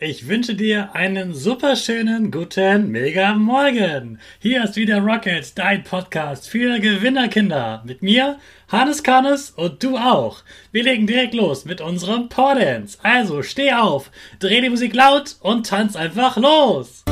Ich wünsche dir einen super schönen guten Mega Morgen. Hier ist wieder Rocket, dein Podcast für Gewinnerkinder. Mit mir, Hannes Kannes und du auch. Wir legen direkt los mit unserem Power Dance. Also steh auf, dreh die Musik laut und tanz einfach los.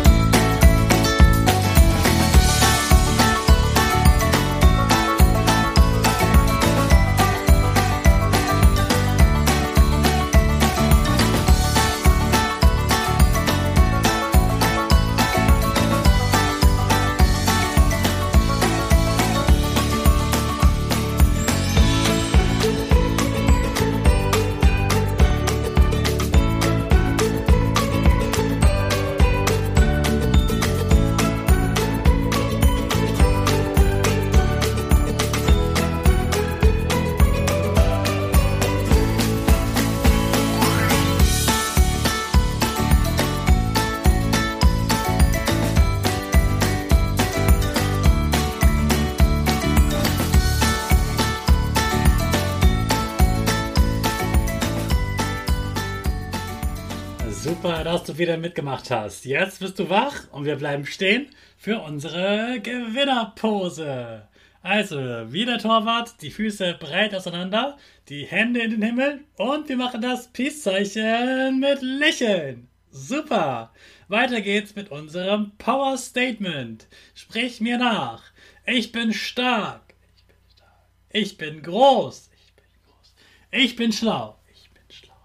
Super, dass du wieder mitgemacht hast. Jetzt bist du wach und wir bleiben stehen für unsere Gewinnerpose. Also, wie der Torwart, die Füße breit auseinander, die Hände in den Himmel und wir machen das Peace-Zeichen mit Lächeln. Super. Weiter geht's mit unserem Power Statement. Sprich mir nach. Ich bin stark. Ich bin stark. Ich bin groß. Ich bin groß. Ich bin schlau. Ich bin schlau.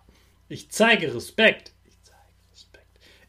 Ich zeige Respekt.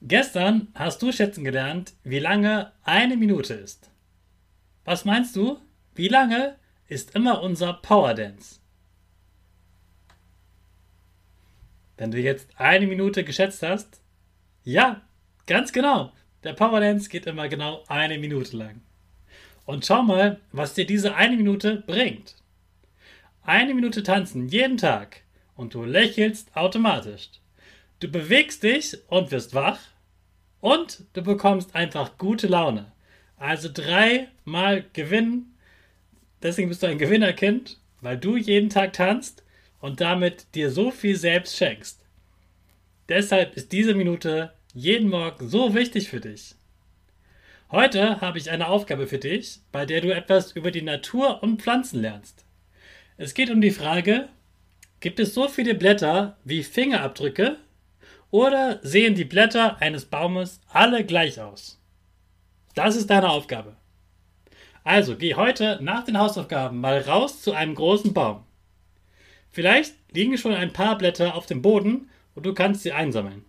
Gestern hast du schätzen gelernt, wie lange eine Minute ist. Was meinst du? Wie lange ist immer unser Power Dance? Wenn du jetzt eine Minute geschätzt hast, ja, ganz genau. Der Power Dance geht immer genau eine Minute lang. Und schau mal, was dir diese eine Minute bringt. Eine Minute tanzen jeden Tag und du lächelst automatisch. Du bewegst dich und wirst wach und du bekommst einfach gute Laune. Also dreimal gewinnen. Deswegen bist du ein Gewinnerkind, weil du jeden Tag tanzt und damit dir so viel selbst schenkst. Deshalb ist diese Minute jeden Morgen so wichtig für dich. Heute habe ich eine Aufgabe für dich, bei der du etwas über die Natur und Pflanzen lernst. Es geht um die Frage, gibt es so viele Blätter wie Fingerabdrücke oder sehen die Blätter eines Baumes alle gleich aus? Das ist deine Aufgabe. Also geh heute nach den Hausaufgaben mal raus zu einem großen Baum. Vielleicht liegen schon ein paar Blätter auf dem Boden und du kannst sie einsammeln.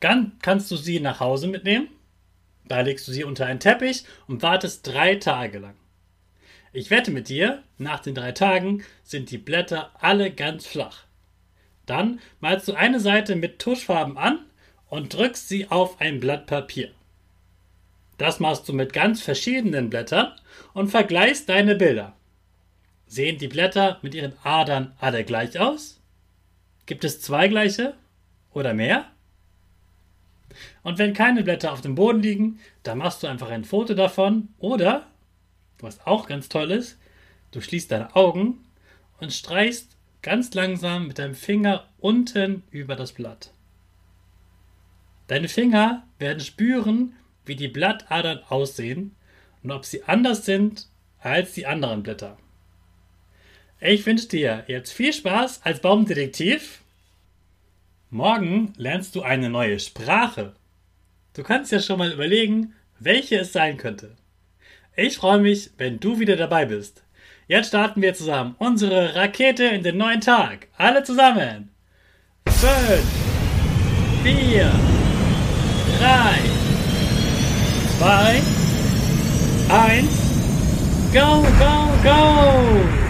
Dann kannst du sie nach Hause mitnehmen. Da legst du sie unter einen Teppich und wartest drei Tage lang. Ich wette mit dir, nach den drei Tagen sind die Blätter alle ganz flach. Dann malst du eine Seite mit Tuschfarben an und drückst sie auf ein Blatt Papier. Das machst du mit ganz verschiedenen Blättern und vergleichst deine Bilder. Sehen die Blätter mit ihren Adern alle gleich aus? Gibt es zwei gleiche oder mehr? Und wenn keine Blätter auf dem Boden liegen, dann machst du einfach ein Foto davon oder, was auch ganz toll ist, du schließt deine Augen und streichst ganz langsam mit deinem Finger unten über das Blatt. Deine Finger werden spüren, wie die Blattadern aussehen und ob sie anders sind als die anderen Blätter. Ich wünsche dir jetzt viel Spaß als Baumdetektiv. Morgen lernst du eine neue Sprache. Du kannst ja schon mal überlegen, welche es sein könnte. Ich freue mich, wenn du wieder dabei bist. Jetzt starten wir zusammen unsere Rakete in den neuen Tag. Alle zusammen. 5, 4, 3, 2, 1, go, go, go!